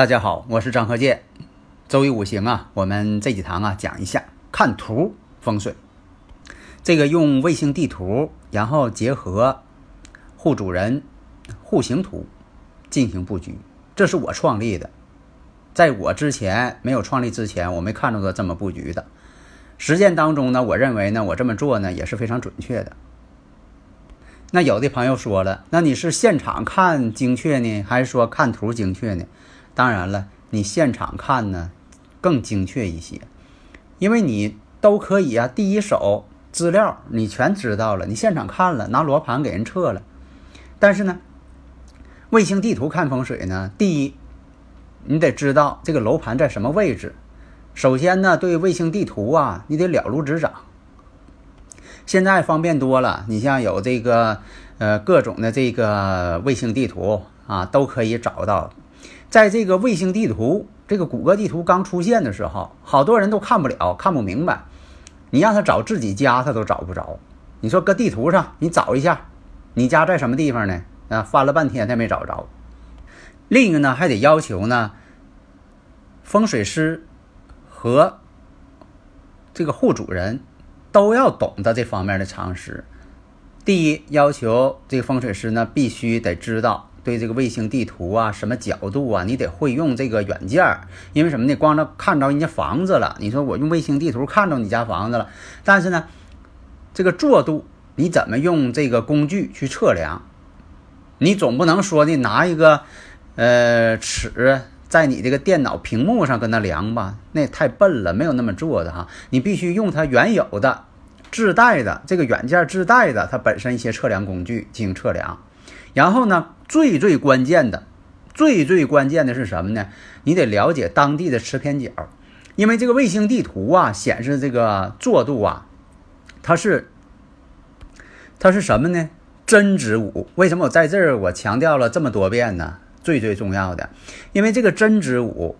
大家好，我是张和建。周易五行啊，我们这几堂啊讲一下看图风水。这个用卫星地图，然后结合户主人户型图进行布局，这是我创立的。在我之前没有创立之前，我没看到过这么布局的。实践当中呢，我认为呢，我这么做呢也是非常准确的。那有的朋友说了，那你是现场看精确呢，还是说看图精确呢？当然了，你现场看呢更精确一些，因为你都可以啊，第一手资料你全知道了，你现场看了，拿罗盘给人测了。但是呢，卫星地图看风水呢，第一，你得知道这个楼盘在什么位置。首先呢，对卫星地图啊，你得了如指掌。现在方便多了，你像有这个呃各种的这个卫星地图啊，都可以找到。在这个卫星地图、这个谷歌地图刚出现的时候，好多人都看不了、看不明白。你让他找自己家，他都找不着。你说搁地图上，你找一下，你家在什么地方呢？啊，翻了半天他没找着。另一个呢，还得要求呢，风水师和这个户主人都要懂得这方面的常识。第一，要求这个风水师呢，必须得知道。对这个卫星地图啊，什么角度啊，你得会用这个软件儿，因为什么呢？光着看着人家房子了，你说我用卫星地图看着你家房子了，但是呢，这个做度你怎么用这个工具去测量？你总不能说的拿一个呃尺在你这个电脑屏幕上跟它量吧？那太笨了，没有那么做的哈。你必须用它原有的自带的这个软件自带的它本身一些测量工具进行测量。然后呢，最最关键的，最最关键的是什么呢？你得了解当地的磁偏角，因为这个卫星地图啊显示这个作度啊，它是它是什么呢？真值五。为什么我在这儿我强调了这么多遍呢？最最重要的，因为这个真值五，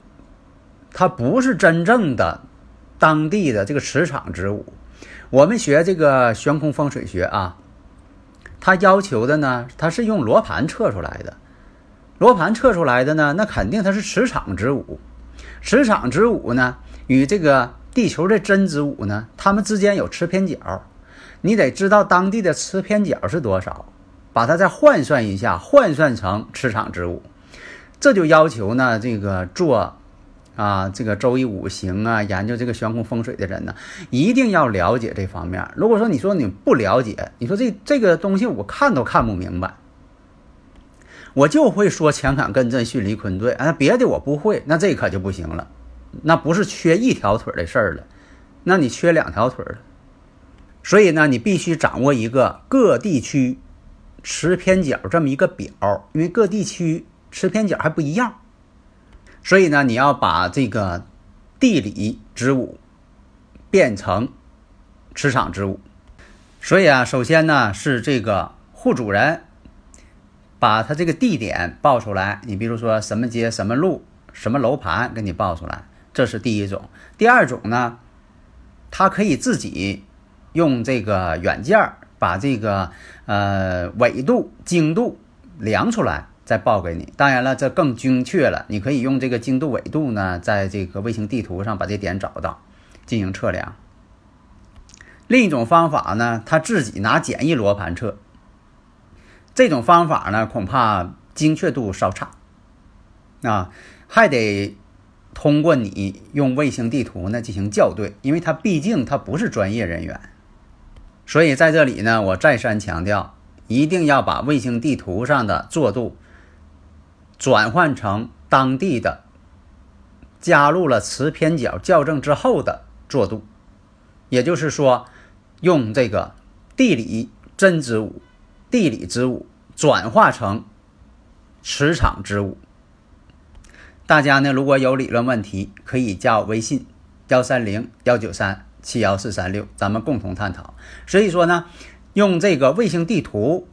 它不是真正的当地的这个磁场之五。我们学这个悬空风水学啊。他要求的呢，他是用罗盘测出来的，罗盘测出来的呢，那肯定它是磁场之午，磁场之午呢，与这个地球的真子午呢，它们之间有磁偏角，你得知道当地的磁偏角是多少，把它再换算一下，换算成磁场之午，这就要求呢，这个做。啊，这个周易五行啊，研究这个悬空风水的人呢，一定要了解这方面。如果说你说你不了解，你说这这个东西我看都看不明白，我就会说乾坎艮震巽离坤兑，啊，别的我不会，那这可就不行了，那不是缺一条腿的事儿了，那你缺两条腿了。所以呢，你必须掌握一个各地区持偏角这么一个表，因为各地区持偏角还不一样。所以呢，你要把这个地理之物变成磁场之物。所以啊，首先呢是这个户主人把他这个地点报出来。你比如说什么街、什么路、什么楼盘，给你报出来，这是第一种。第二种呢，他可以自己用这个软件把这个呃纬度、经度量出来。再报给你，当然了，这更精确了。你可以用这个经度纬度呢，在这个卫星地图上把这点找到，进行测量。另一种方法呢，他自己拿简易罗盘测。这种方法呢，恐怕精确度稍差，啊，还得通过你用卫星地图呢进行校对，因为他毕竟他不是专业人员。所以在这里呢，我再三强调，一定要把卫星地图上的作度。转换成当地的加入了磁偏角校正之后的作度，也就是说，用这个地理真子午、地理之午转化成磁场之午。大家呢，如果有理论问题，可以加我微信幺三零幺九三七幺四三六，咱们共同探讨。所以说呢，用这个卫星地图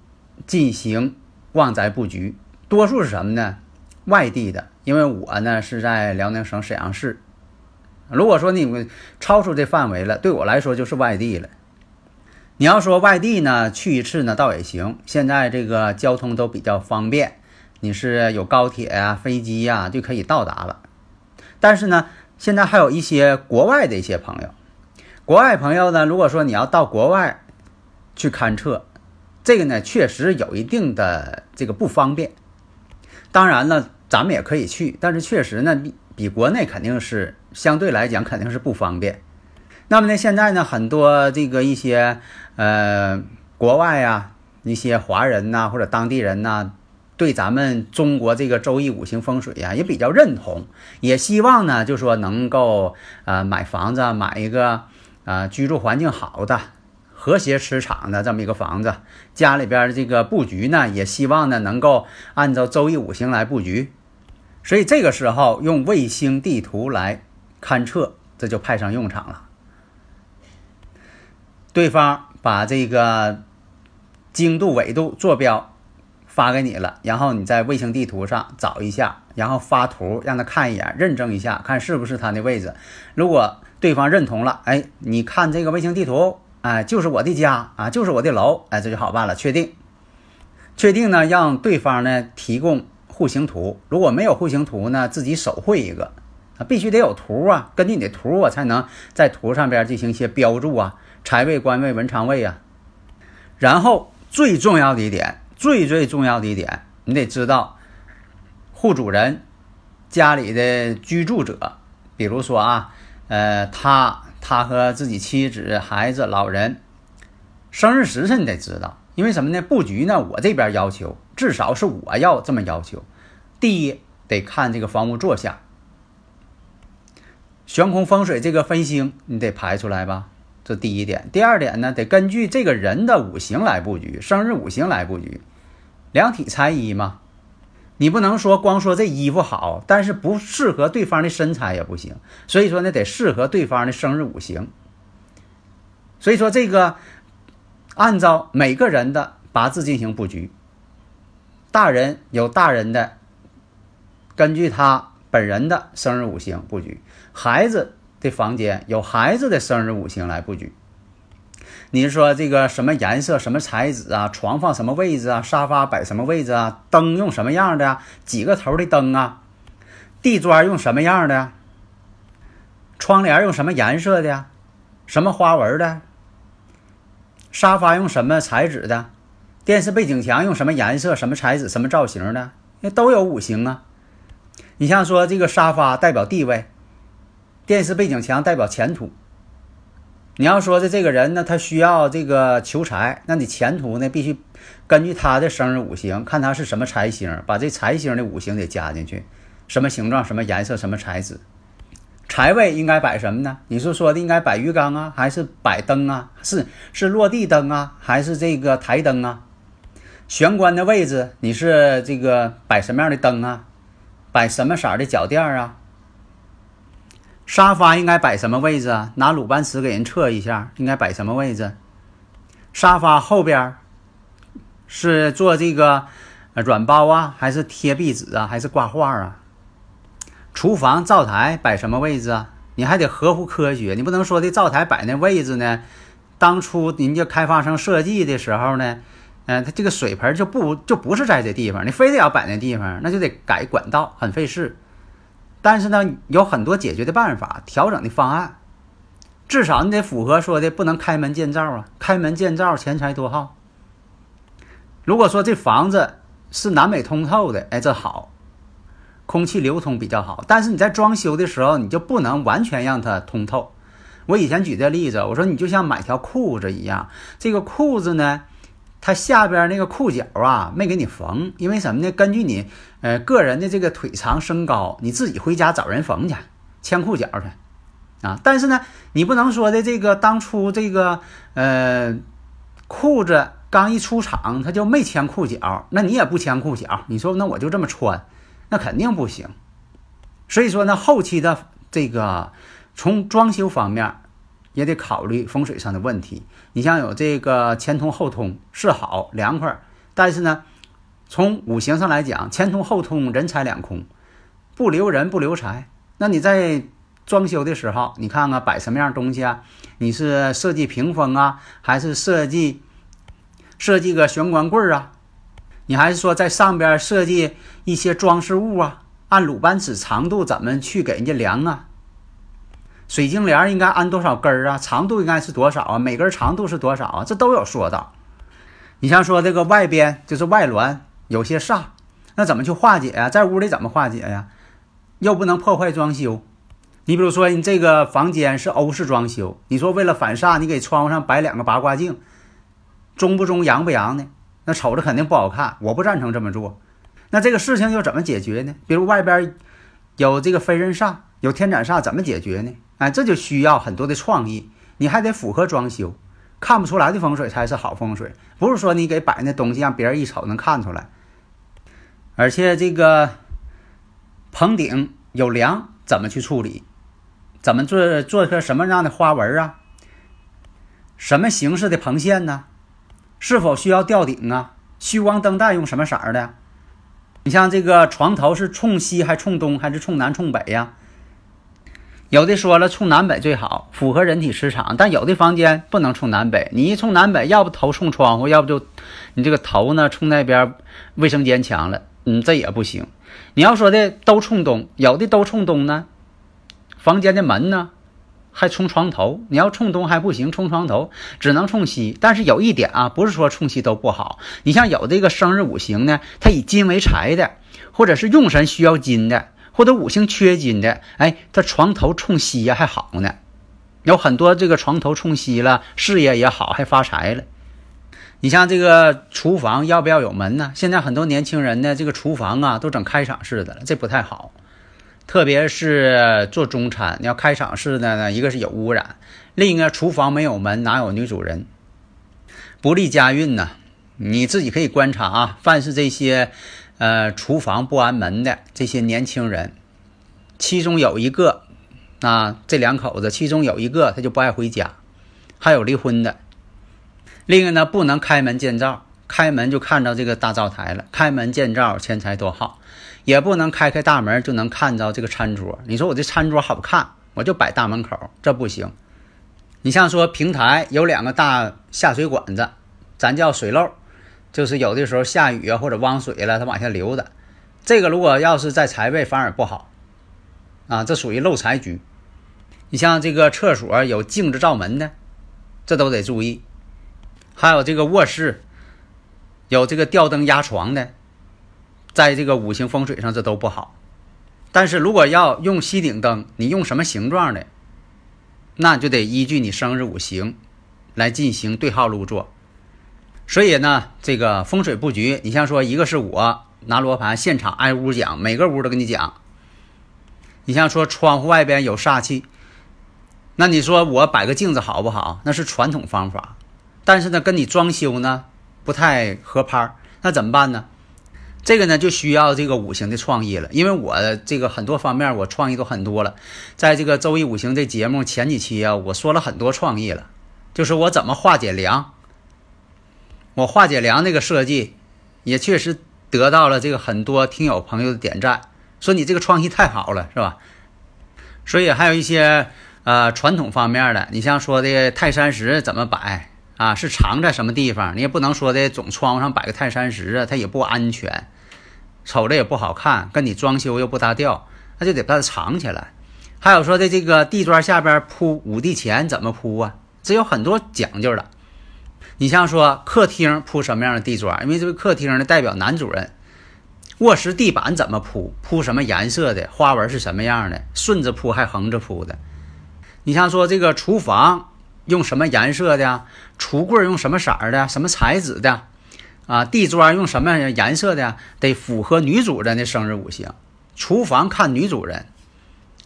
进行旺宅布局，多数是什么呢？外地的，因为我呢是在辽宁省沈阳市。如果说你们超出这范围了，对我来说就是外地了。你要说外地呢，去一次呢倒也行。现在这个交通都比较方便。你是有高铁呀、飞机呀就可以到达了，但是呢，现在还有一些国外的一些朋友，国外朋友呢，如果说你要到国外去勘测，这个呢确实有一定的这个不方便。当然了，咱们也可以去，但是确实呢比比国内肯定是相对来讲肯定是不方便。那么呢，现在呢很多这个一些呃国外呀一些华人呐或者当地人呐。对咱们中国这个周易五行风水呀，也比较认同，也希望呢，就说能够呃买房子，买一个啊居住环境好的、和谐磁场的这么一个房子，家里边这个布局呢，也希望呢能够按照周易五行来布局，所以这个时候用卫星地图来勘测，这就派上用场了。对方把这个经度、纬度坐标。发给你了，然后你在卫星地图上找一下，然后发图让他看一眼，认证一下，看是不是他的位置。如果对方认同了，哎，你看这个卫星地图，哎，就是我的家啊，就是我的楼，哎，这就好办了。确定，确定呢，让对方呢提供户型图。如果没有户型图呢，自己手绘一个啊，必须得有图啊，根据你的图，我才能在图上边进行一些标注啊，财位、官位、文昌位啊。然后最重要的一点。最最重要的一点，你得知道，户主人家里的居住者，比如说啊，呃，他他和自己妻子、孩子、老人，生日时辰你得知道，因为什么呢？布局呢，我这边要求至少是我要这么要求。第一，得看这个房屋坐向，悬空风水这个分星你得排出来吧。这第一点，第二点呢，得根据这个人的五行来布局，生日五行来布局，量体裁衣嘛。你不能说光说这衣服好，但是不适合对方的身材也不行。所以说呢，得适合对方的生日五行。所以说这个按照每个人的八字进行布局，大人有大人的，根据他本人的生日五行布局，孩子。的房间有孩子的生日五行来布局。你说这个什么颜色、什么材质啊？床放什么位置啊？沙发摆什么位置啊？灯用什么样的？几个头的灯啊？地砖用什么样的？窗帘用什么颜色的？什么花纹的？沙发用什么材质的？电视背景墙用什么颜色、什么材质、什么造型的？那都有五行啊。你像说这个沙发代表地位。电视背景墙代表前途。你要说的这个人呢，他需要这个求财，那你前途呢必须根据他的生日五行，看他是什么财星，把这财星的五行得加进去，什么形状、什么颜色、什么材质。财位应该摆什么呢？你是说的应该摆鱼缸啊，还是摆灯啊？是是落地灯啊，还是这个台灯啊？玄关的位置你是这个摆什么样的灯啊？摆什么色的脚垫啊？沙发应该摆什么位置啊？拿鲁班尺给人测一下，应该摆什么位置？沙发后边是做这个软包啊，还是贴壁纸啊，还是挂画啊？厨房灶台摆什么位置啊？你还得合乎科学，你不能说的灶台摆那位置呢？当初人家开发商设计的时候呢，嗯，它这个水盆就不就不是在这地方，你非得要摆那地方，那就得改管道，很费事。但是呢，有很多解决的办法、调整的方案，至少你得符合说的不能开门见灶啊！开门见灶，钱财多耗。如果说这房子是南北通透的，哎，这好，空气流通比较好。但是你在装修的时候，你就不能完全让它通透。我以前举这例子，我说你就像买条裤子一样，这个裤子呢。它下边那个裤脚啊，没给你缝，因为什么呢？根据你呃个人的这个腿长身高，你自己回家找人缝去。牵裤脚去啊。但是呢，你不能说的这个当初这个呃裤子刚一出厂，它就没牵裤脚，那你也不牵裤脚，你说那我就这么穿，那肯定不行。所以说呢，后期的这个从装修方面也得考虑风水上的问题。你像有这个前通后通是好凉快，但是呢，从五行上来讲，前通后通人财两空，不留人不留财。那你在装修的时候，你看看摆什么样东西啊？你是设计屏风啊，还是设计设计个玄关柜啊？你还是说在上边设计一些装饰物啊？按鲁班尺长度怎么去给人家量啊？水晶帘应该安多少根儿啊？长度应该是多少啊？每根长度是多少啊？这都有说道。你像说这个外边就是外峦有些煞，那怎么去化解呀？在屋里怎么化解呀？又不能破坏装修。你比如说你这个房间是欧式装修，你说为了反煞，你给窗户上摆两个八卦镜，中不中阳不阳的？那瞅着肯定不好看。我不赞成这么做。那这个事情又怎么解决呢？比如外边有这个飞人煞，有天斩煞，怎么解决呢？哎，这就需要很多的创意，你还得符合装修，看不出来的风水才是好风水，不是说你给摆那东西让别人一瞅能看出来。而且这个棚顶有梁，怎么去处理？怎么做做个什么样的花纹啊？什么形式的棚线呢？是否需要吊顶啊？虚光灯带用什么色儿的？你像这个床头是冲西还冲东还是冲南冲北呀？有的说了冲南北最好，符合人体磁场。但有的房间不能冲南北，你一冲南北，要不头冲窗户，要不就你这个头呢冲那边卫生间墙了，嗯，这也不行。你要说的都冲东，有的都冲东呢，房间的门呢还冲床头。你要冲东还不行，冲床头只能冲西。但是有一点啊，不是说冲西都不好。你像有这个生日五行呢，它以金为财的，或者是用神需要金的。或者五行缺金的，哎，他床头冲西呀还好呢，有很多这个床头冲西了，事业也好，还发财了。你像这个厨房要不要有门呢？现在很多年轻人呢，这个厨房啊都整开敞式的了，这不太好。特别是做中餐，你要开敞式的呢，一个是有污染，另一个厨房没有门，哪有女主人？不利家运呢。你自己可以观察啊，凡是这些。呃，厨房不安门的这些年轻人，其中有一个，啊，这两口子其中有一个他就不爱回家，还有离婚的。另一个呢，不能开门见灶，开门就看到这个大灶台了，开门见灶钱财多好，也不能开开大门就能看到这个餐桌。你说我这餐桌好看，我就摆大门口，这不行。你像说平台有两个大下水管子，咱叫水漏。就是有的时候下雨啊，或者汪水了，它往下流的。这个如果要是在财位反而不好啊，这属于漏财局。你像这个厕所有镜子照门的，这都得注意。还有这个卧室有这个吊灯压床的，在这个五行风水上这都不好。但是如果要用吸顶灯，你用什么形状的，那就得依据你生日五行来进行对号入座。所以呢，这个风水布局，你像说一个是我拿罗盘现场挨屋讲，每个屋都跟你讲。你像说窗户外边有煞气，那你说我摆个镜子好不好？那是传统方法，但是呢，跟你装修呢不太合拍那怎么办呢？这个呢就需要这个五行的创意了，因为我这个很多方面我创意都很多了，在这个周易五行这节目前几期啊，我说了很多创意了，就是我怎么化解梁。我化解梁那个设计，也确实得到了这个很多听友朋友的点赞，说你这个创意太好了，是吧？所以还有一些呃传统方面的，你像说的泰山石怎么摆啊？是藏在什么地方？你也不能说的总窗户上摆个泰山石啊，它也不安全，瞅着也不好看，跟你装修又不搭调，那就得把它藏起来。还有说的这个地砖下边铺五帝钱怎么铺啊？这有很多讲究的。你像说客厅铺什么样的地砖？因为这个客厅呢代表男主人。卧室地板怎么铺？铺什么颜色的？花纹是什么样的？顺着铺还横着铺的？你像说这个厨房用什么颜色的？橱柜用什么色的？什么材质的？啊，地砖用什么颜色的？得符合女主人的生日五行。厨房看女主人，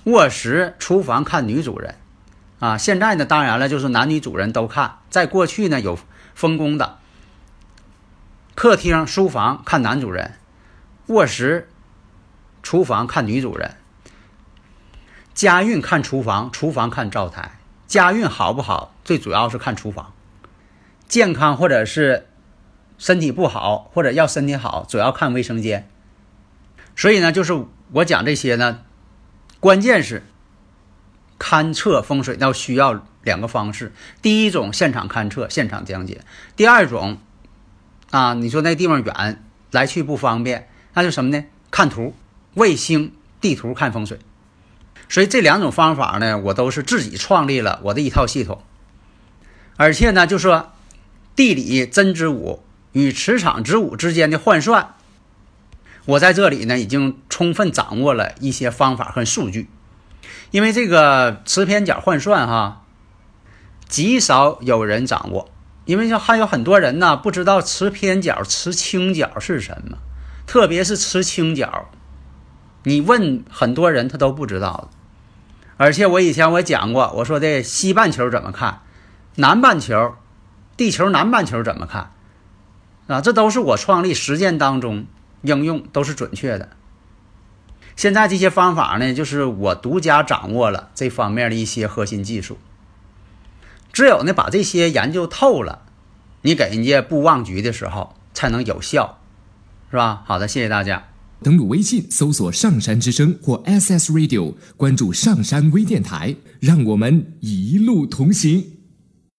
卧室、厨房看女主人，啊，现在呢，当然了，就是男女主人都看。在过去呢，有分工的，客厅、书房看男主人，卧室、厨房看女主人，家运看厨房，厨房看灶台。家运好不好，最主要是看厨房。健康或者是身体不好，或者要身体好，主要看卫生间。所以呢，就是我讲这些呢，关键是勘测风水要需要两个方式。第一种现场勘测，现场讲解；第二种啊，你说那地方远，来去不方便，那就什么呢？看图，卫星地图看风水。所以这两种方法呢，我都是自己创立了我的一套系统，而且呢，就说地理真子午与磁场子午之间的换算，我在这里呢已经充分掌握了一些方法和数据。因为这个磁偏角换算哈，极少有人掌握，因为还有很多人呢不知道磁偏角、磁倾角是什么，特别是磁倾角，你问很多人他都不知道。而且我以前我讲过，我说的西半球怎么看，南半球，地球南半球怎么看，啊，这都是我创立实践当中应用都是准确的。现在这些方法呢，就是我独家掌握了这方面的一些核心技术。只有呢把这些研究透了，你给人家布旺局的时候才能有效，是吧？好的，谢谢大家。登录微信，搜索“上山之声”或 SS Radio，关注上山微电台，让我们一路同行。